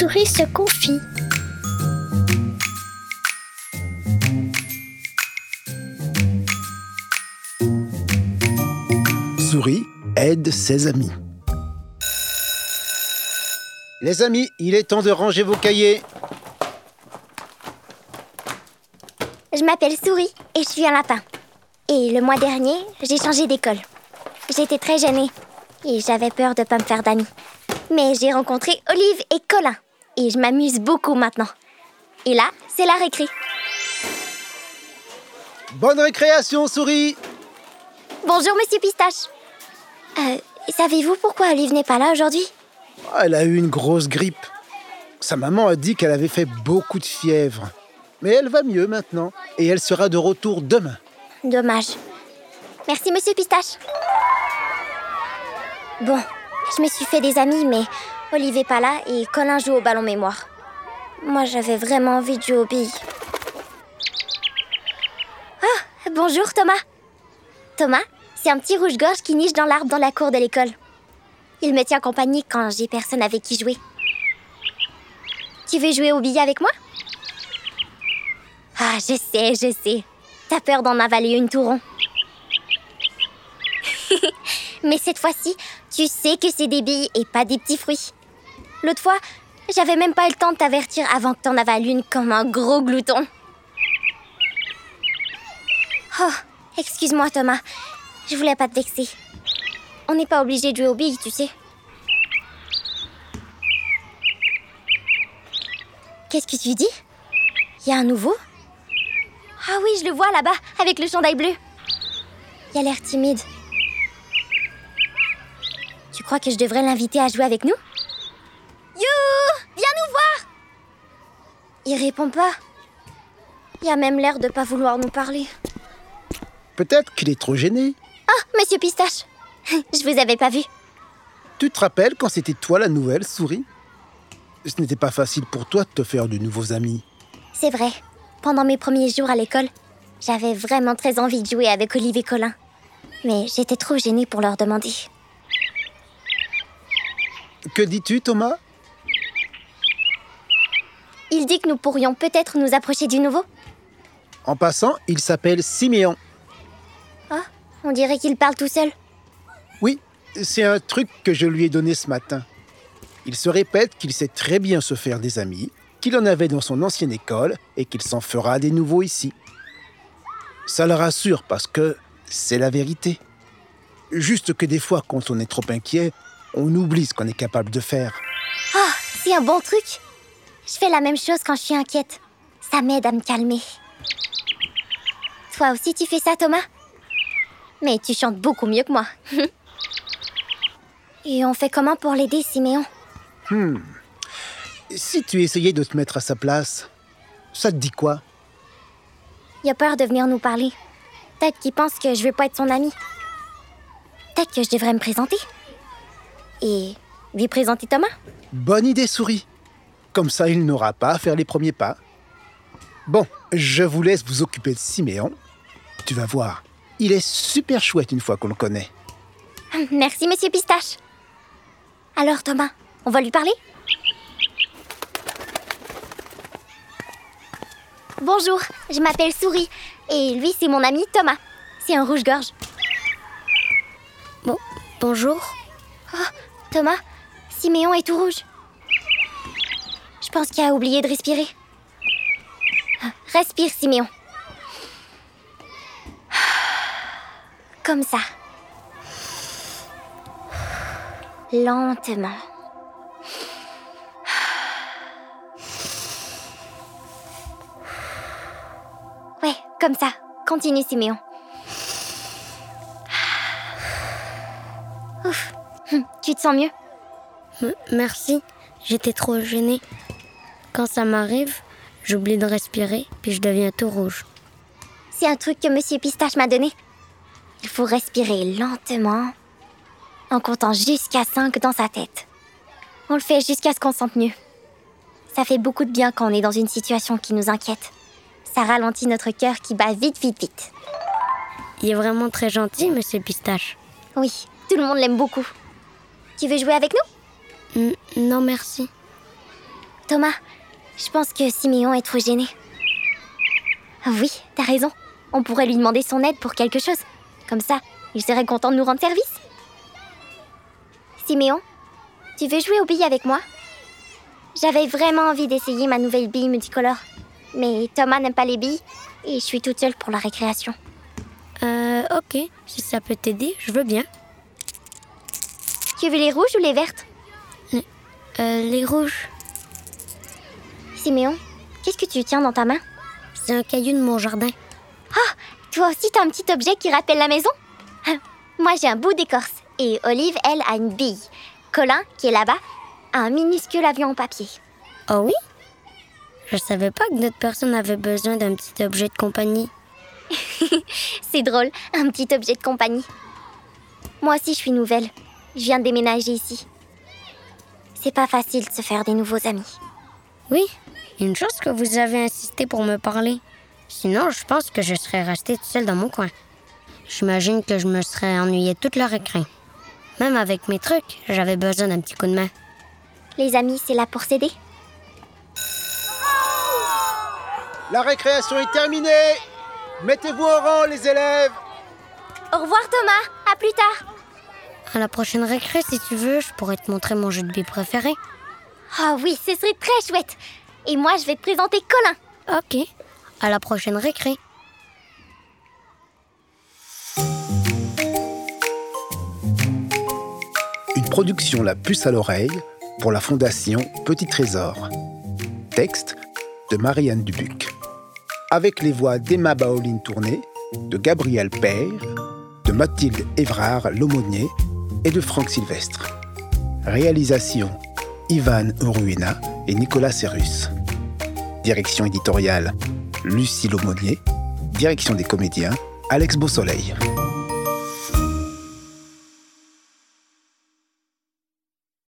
souris se confie. Souris aide ses amis. Les amis, il est temps de ranger vos cahiers. Je m'appelle Souris et je suis un lapin. Et le mois dernier, j'ai changé d'école. J'étais très gênée et j'avais peur de ne pas me faire d'amis. Mais j'ai rencontré Olive et Colin et je m'amuse beaucoup maintenant. Et là, c'est la récré. Bonne récréation, Souris Bonjour, monsieur Pistache. Euh, savez-vous pourquoi Olive n'est pas là aujourd'hui? Ah, Elle a eu une grosse grippe. Sa maman a dit qu'elle avait fait beaucoup de fièvre. Mais elle va mieux maintenant et elle sera de retour demain. Dommage. Merci, monsieur Pistache. Bon, je me suis fait des amis, mais Pas là et Colin joue au ballon mémoire. Moi, j'avais vraiment envie de jouer au billes. Ah, bonjour Thomas. Thomas, c'est un petit rouge-gorge qui niche dans l'arbre dans la cour de l'école. Il me tient compagnie quand j'ai personne avec qui jouer. Tu veux jouer au billes avec moi? Ah, je sais, je sais. T'as peur d'en avaler une tout rond. Mais cette fois-ci, tu sais que c'est des billes et pas des petits fruits. L'autre fois, j'avais même pas le temps de t'avertir avant que t'en avales une comme un gros glouton. Oh, excuse-moi Thomas. Je voulais pas te vexer. On n'est pas obligé de jouer aux billes, tu sais. Qu'est-ce que tu dis? Y a un nouveau? Ah oui, je le vois là-bas, avec le chandail bleu. Il a l'air timide. Tu crois que je devrais l'inviter à jouer avec nous? Il répond pas. Il a même l'air de pas vouloir nous parler. Peut-être qu'il est trop gêné. Ah, monsieur Pistache Je vous avais pas vu. Tu te rappelles quand c'était toi la nouvelle, Souris? Ce n'était pas facile pour toi de te faire de nouveaux amis. C'est vrai. Pendant mes premiers jours à l'école, j'avais vraiment très envie de jouer avec Olive et Colin. Mais j'étais trop gênée pour leur demander. Que dis-tu, Thomas? Il dit que nous pourrions peut-être nous approcher du nouveau. En passant, il s'appelle Siméon. Ah, on dirait qu'il parle tout seul. Oui, c'est un truc que je lui ai donné ce matin. Il se répète qu'il sait très bien se faire des amis, qu'il en avait dans son ancienne école et qu'il s'en fera des nouveaux ici. Ça le rassure parce que c'est la vérité. Juste que des fois, quand on est trop inquiet, on oublie ce qu'on est capable de faire. Ah, c'est un bon truc. Je fais la même chose quand je suis inquiète. Ça m'aide à me calmer. Toi aussi, tu fais ça, Thomas? Mais tu chantes beaucoup mieux que moi. Et on fait comment pour l'aider, Siméon? Si tu essayais de te mettre à sa place, ça te dit quoi? Il a peur de venir nous parler. Peut-être qu'il pense que je vais pas être son ami. Peut-être que je devrais me présenter. Et lui présenter Thomas? Bonne idée, souris. Comme ça, il n'aura pas à faire les premiers pas. Bon, je vous laisse vous occuper de Siméon. Tu vas voir, il est super chouette une fois qu'on le connaît. Merci, monsieur Pistache. Alors, Thomas, on va lui parler? Bonjour, je m'appelle Souris. Et lui, c'est mon ami Thomas. C'est un rouge-gorge. Bon, bonjour. Thomas, Siméon est tout rouge. Je pense qu'il a oublié de respirer. Respire, Siméon. Comme ça. Lentement. Ouais, comme ça. Continue, Siméon. Ouf. Hum, Tu te sens mieux? Merci, j'étais trop gênée. Quand ça m'arrive, j'oublie de respirer, puis je deviens tout rouge. C'est un truc que Monsieur Pistache m'a donné. Il faut respirer lentement en comptant jusqu'à 5 dans sa tête. On le fait jusqu'à ce qu'on se sente mieux. Ça fait beaucoup de bien quand on est dans une situation qui nous inquiète. Ça ralentit notre cœur qui bat vite, vite, vite. Il est vraiment très gentil, monsieur Pistache. Oui, tout le monde l'aime beaucoup. Tu veux jouer avec nous? Non, merci. Thomas, je pense que Siméon est trop gêné. Oui, t'as raison. On pourrait lui demander son aide pour quelque chose. Comme ça, il serait content de nous rendre service. Siméon, tu veux jouer aux billes avec moi? J'avais vraiment envie d'essayer ma nouvelle bille multicolore. Mais Thomas n'aime pas les billes et je suis toute seule pour la récréation. Euh, ok. Si ça peut t'aider, je veux bien. Tu veux les rouges ou les vertes? Euh, les rouges. Siméon, qu'est-ce que tu tiens dans ta main? C'est un caillou de mon jardin. Ah, toi aussi t'as un petit objet qui rappelle la maison? Ah, Moi j'ai un bout d'écorce et Olive, elle, a une bille. Colin, qui est là-bas, a un minuscule avion en papier. Oh oui? Je savais pas que notre personne avait besoin d'un petit objet de compagnie. C'est drôle, un petit objet de compagnie. Moi aussi je suis nouvelle. Je viens de déménager ici. C'est pas facile de se faire des nouveaux amis. Oui, une chose que vous avez insisté pour me parler. Sinon, je pense que je serais restée toute seule dans mon coin. J'imagine que je me serais ennuyée toute la récré. Même avec mes trucs, j'avais besoin d'un petit coup de main. Les amis, c'est là pour s'aider. La récréation est terminée Mettez-vous en rang, les élèves Au revoir Thomas, à plus tard. À la prochaine récré, si tu veux, je pourrais te montrer mon jeu de billes préféré. Ah oui, ce serait très chouette. Et moi, je vais te présenter Colin. Ok. À la prochaine récré. Une production La Puce à l'oreille pour la Fondation Petit Trésor. Texte de Marianne Dubuc. Avec les voix d'Emma Baoline Tourné, de Gabriel Père, de Mathilde Évrard Lomonier et de Franck Sylvestre. Réalisation Ivan Uruina et Nicolas Serrus. Direction éditoriale Lucie Lomonier. Direction des comédiens Alex Beausoleil.